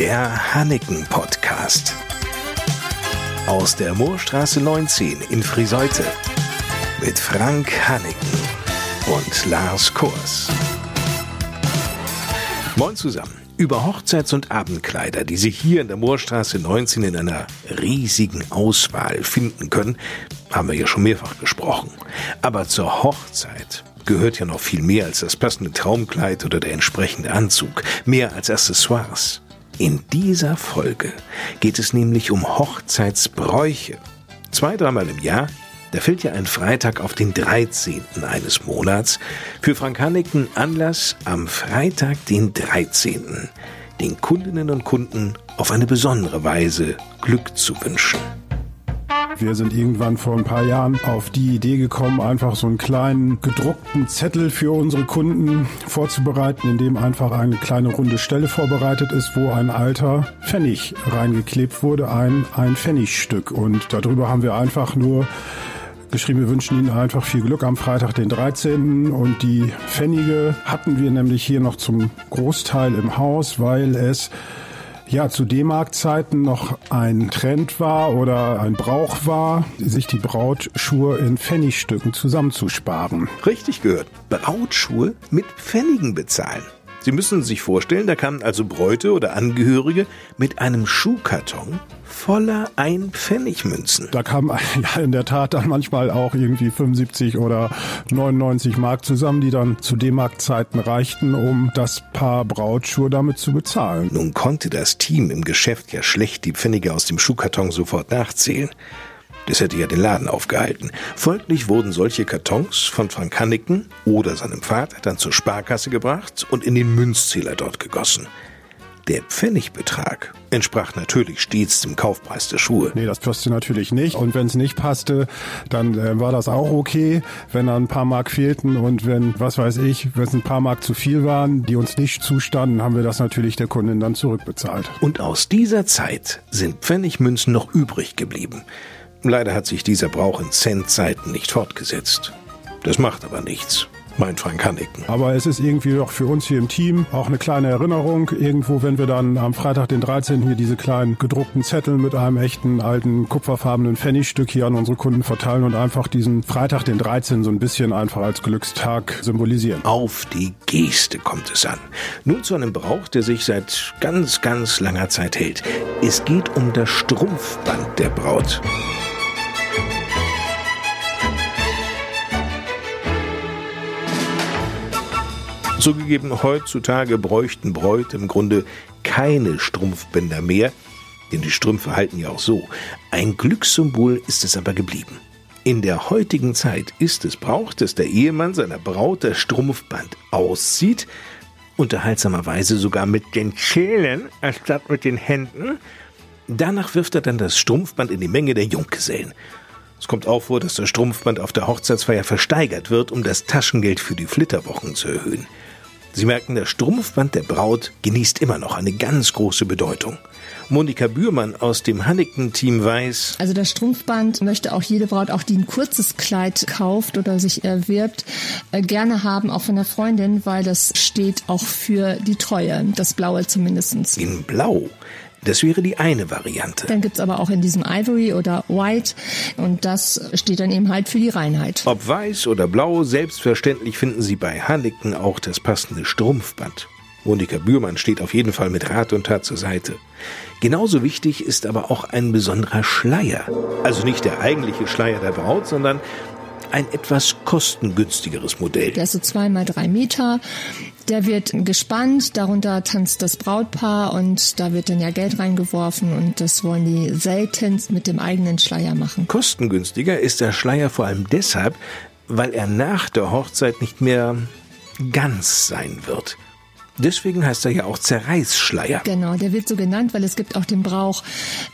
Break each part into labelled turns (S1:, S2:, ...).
S1: Der Hanneken Podcast. Aus der Moorstraße 19 in Friseute. Mit Frank Hanneken und Lars Kurs. Moin zusammen. Über Hochzeits- und Abendkleider, die Sie hier in der Moorstraße 19 in einer riesigen Auswahl finden können, haben wir ja schon mehrfach gesprochen. Aber zur Hochzeit gehört ja noch viel mehr als das passende Traumkleid oder der entsprechende Anzug, mehr als Accessoires. In dieser Folge geht es nämlich um Hochzeitsbräuche. Zwei, dreimal im Jahr, da fällt ja ein Freitag auf den 13. eines Monats. Für Frank Hanniken Anlass am Freitag, den 13. den Kundinnen und Kunden auf eine besondere Weise Glück zu wünschen.
S2: Wir sind irgendwann vor ein paar Jahren auf die Idee gekommen, einfach so einen kleinen gedruckten Zettel für unsere Kunden vorzubereiten, in dem einfach eine kleine runde Stelle vorbereitet ist, wo ein alter Pfennig reingeklebt wurde, ein, ein Pfennigstück. Und darüber haben wir einfach nur geschrieben, wir wünschen Ihnen einfach viel Glück am Freitag, den 13. Und die Pfennige hatten wir nämlich hier noch zum Großteil im Haus, weil es ja zu D-Mark-Zeiten noch ein Trend war oder ein Brauch war, sich die Brautschuhe in Pfennigstücken zusammenzusparen.
S1: Richtig gehört. Brautschuhe mit Pfennigen bezahlen. Sie müssen sich vorstellen, da kamen also Bräute oder Angehörige mit einem Schuhkarton voller Ein-Pfennig-Münzen.
S2: Da kamen ja in der Tat dann manchmal auch irgendwie 75 oder 99 Mark zusammen, die dann zu D-Mark-Zeiten reichten, um das Paar Brautschuhe damit zu bezahlen.
S1: Nun konnte das Team im Geschäft ja schlecht die Pfennige aus dem Schuhkarton sofort nachzählen. Das hätte ja den Laden aufgehalten. Folglich wurden solche Kartons von Frank Hanniken oder seinem Vater dann zur Sparkasse gebracht und in den Münzzähler dort gegossen. Der Pfennigbetrag entsprach natürlich stets dem Kaufpreis der Schuhe.
S2: Nee, das passte natürlich nicht. Und wenn es nicht passte, dann äh, war das auch okay. Wenn dann ein paar Mark fehlten und wenn, was weiß ich, wenn es ein paar Mark zu viel waren, die uns nicht zustanden, haben wir das natürlich der Kundin dann zurückbezahlt.
S1: Und aus dieser Zeit sind Pfennigmünzen noch übrig geblieben. Leider hat sich dieser Brauch in Centzeiten nicht fortgesetzt. Das macht aber nichts meint Frank Hanniken.
S2: Aber es ist irgendwie doch für uns hier im Team auch eine kleine Erinnerung. Irgendwo, wenn wir dann am Freitag, den 13. hier diese kleinen gedruckten Zettel mit einem echten alten kupferfarbenen Pfennigstück hier an unsere Kunden verteilen und einfach diesen Freitag, den 13. so ein bisschen einfach als Glückstag symbolisieren.
S1: Auf die Geste kommt es an. Nun zu einem Brauch, der sich seit ganz, ganz langer Zeit hält. Es geht um das Strumpfband der Braut. Zugegeben, heutzutage bräuchten Bräute im Grunde keine Strumpfbänder mehr, denn die Strümpfe halten ja auch so. Ein Glückssymbol ist es aber geblieben. In der heutigen Zeit ist es Brauch, dass der Ehemann seiner Braut das Strumpfband auszieht, unterhaltsamerweise sogar mit den Zähnen anstatt mit den Händen. Danach wirft er dann das Strumpfband in die Menge der Junggesellen. Es kommt auch vor, dass das Strumpfband auf der Hochzeitsfeier versteigert wird, um das Taschengeld für die Flitterwochen zu erhöhen. Sie merken, das Strumpfband der Braut genießt immer noch eine ganz große Bedeutung. Monika Bührmann aus dem Hannington-Team weiß.
S3: Also das Strumpfband möchte auch jede Braut, auch die ein kurzes Kleid kauft oder sich erwirbt, äh, gerne haben, auch von der Freundin, weil das steht auch für die Treue, das Blaue zumindestens.
S1: In Blau das wäre die eine Variante.
S3: Dann gibt's aber auch in diesem Ivory oder White und das steht dann eben halt für die Reinheit.
S1: Ob weiß oder blau, selbstverständlich finden Sie bei Hanniken auch das passende Strumpfband. Monika Bührmann steht auf jeden Fall mit Rat und Tat zur Seite. Genauso wichtig ist aber auch ein besonderer Schleier. Also nicht der eigentliche Schleier der Braut, sondern ein etwas kostengünstigeres Modell.
S3: Der ist so zwei mal drei Meter. Der wird gespannt, darunter tanzt das Brautpaar und da wird dann ja Geld reingeworfen und das wollen die seltenst mit dem eigenen Schleier machen.
S1: Kostengünstiger ist der Schleier vor allem deshalb, weil er nach der Hochzeit nicht mehr ganz sein wird. Deswegen heißt er ja auch Zerreißschleier.
S3: Genau, der wird so genannt, weil es gibt auch den Brauch,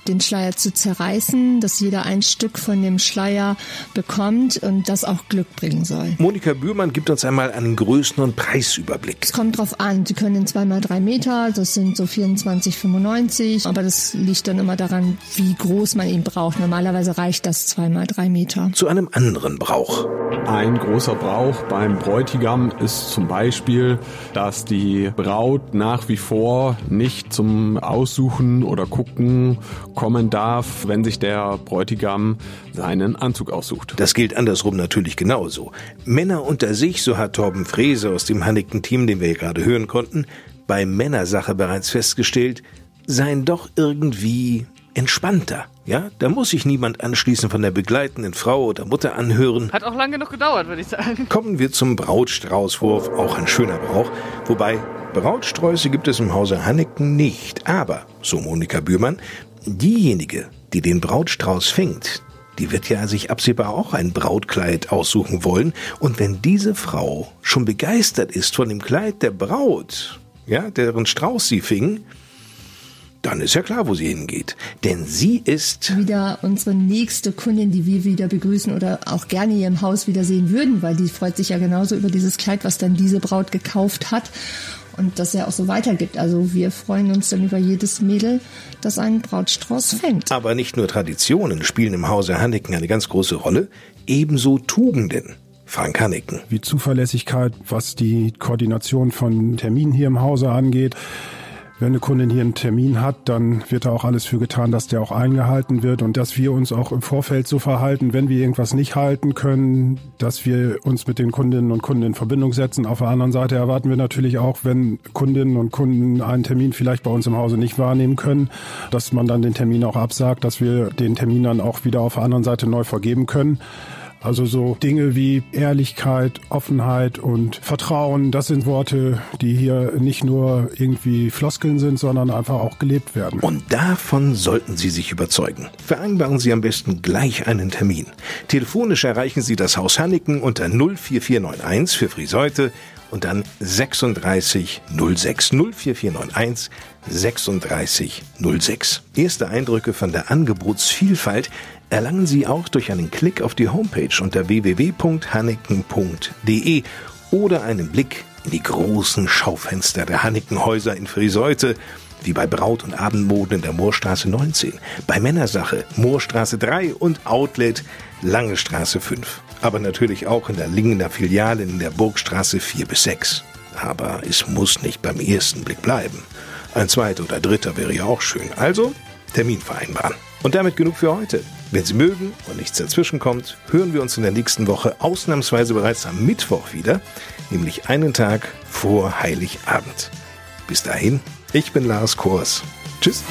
S3: den Schleier zu zerreißen, dass jeder ein Stück von dem Schleier bekommt und das auch Glück bringen soll.
S1: Monika Bührmann gibt uns einmal einen Größen- und Preisüberblick.
S3: Es kommt drauf an. Sie können in zweimal drei Meter, das sind so 24,95, aber das liegt dann immer daran, wie groß man ihn braucht. Normalerweise reicht das zweimal drei Meter.
S1: Zu einem anderen Brauch.
S4: Ein großer Brauch beim Bräutigam ist zum Beispiel, dass die Braut nach wie vor nicht zum Aussuchen oder Gucken kommen darf, wenn sich der Bräutigam seinen Anzug aussucht.
S1: Das gilt andersrum natürlich genauso. Männer unter sich, so hat Torben Frese aus dem Hannigten-Team, den wir hier gerade hören konnten, bei Männersache bereits festgestellt, seien doch irgendwie entspannter. Ja, da muss sich niemand anschließend von der begleitenden Frau oder Mutter anhören.
S5: Hat auch lange genug gedauert, würde ich sagen.
S1: Kommen wir zum Brautstraußwurf, auch ein schöner Brauch. Wobei, Brautsträuße gibt es im Hause Hanneken nicht. Aber, so Monika Bührmann, diejenige, die den Brautstrauß fängt, die wird ja sich absehbar auch ein Brautkleid aussuchen wollen. Und wenn diese Frau schon begeistert ist von dem Kleid der Braut, ja, deren Strauß sie fing, dann ist ja klar, wo sie hingeht. Denn sie ist
S3: wieder unsere nächste Kundin, die wir wieder begrüßen oder auch gerne hier im Haus wieder sehen würden, weil die freut sich ja genauso über dieses Kleid, was dann diese Braut gekauft hat und das ja auch so weitergibt. Also wir freuen uns dann über jedes Mädel, das einen Brautstrauß fängt.
S1: Aber nicht nur Traditionen spielen im Hause Hanneken eine ganz große Rolle, ebenso Tugenden. Frank Hanneken.
S2: Wie Zuverlässigkeit, was die Koordination von Terminen hier im Hause angeht. Wenn eine Kundin hier einen Termin hat, dann wird da auch alles für getan, dass der auch eingehalten wird und dass wir uns auch im Vorfeld so verhalten, wenn wir irgendwas nicht halten können, dass wir uns mit den Kundinnen und Kunden in Verbindung setzen. Auf der anderen Seite erwarten wir natürlich auch, wenn Kundinnen und Kunden einen Termin vielleicht bei uns im Hause nicht wahrnehmen können, dass man dann den Termin auch absagt, dass wir den Termin dann auch wieder auf der anderen Seite neu vergeben können. Also so Dinge wie Ehrlichkeit, Offenheit und Vertrauen, das sind Worte, die hier nicht nur irgendwie Floskeln sind, sondern einfach auch gelebt werden.
S1: Und davon sollten Sie sich überzeugen. Vereinbaren Sie am besten gleich einen Termin. Telefonisch erreichen Sie das Haus Hanniken unter 04491 für Friseute und dann 3606 04491 3606. Erste Eindrücke von der Angebotsvielfalt erlangen Sie auch durch einen Klick auf die Homepage unter www.hanneken.de oder einen Blick in die großen Schaufenster der Hannikenhäuser in Friseute, wie bei Braut- und Abendmoden in der Moorstraße 19, bei Männersache Moorstraße 3 und Outlet Lange Straße 5. Aber natürlich auch in der Lingener Filiale in der Burgstraße 4 bis 6. Aber es muss nicht beim ersten Blick bleiben. Ein zweiter oder dritter wäre ja auch schön. Also Termin vereinbaren. Und damit genug für heute. Wenn Sie mögen und nichts dazwischen kommt, hören wir uns in der nächsten Woche ausnahmsweise bereits am Mittwoch wieder, nämlich einen Tag vor Heiligabend. Bis dahin, ich bin Lars Kors. Tschüss.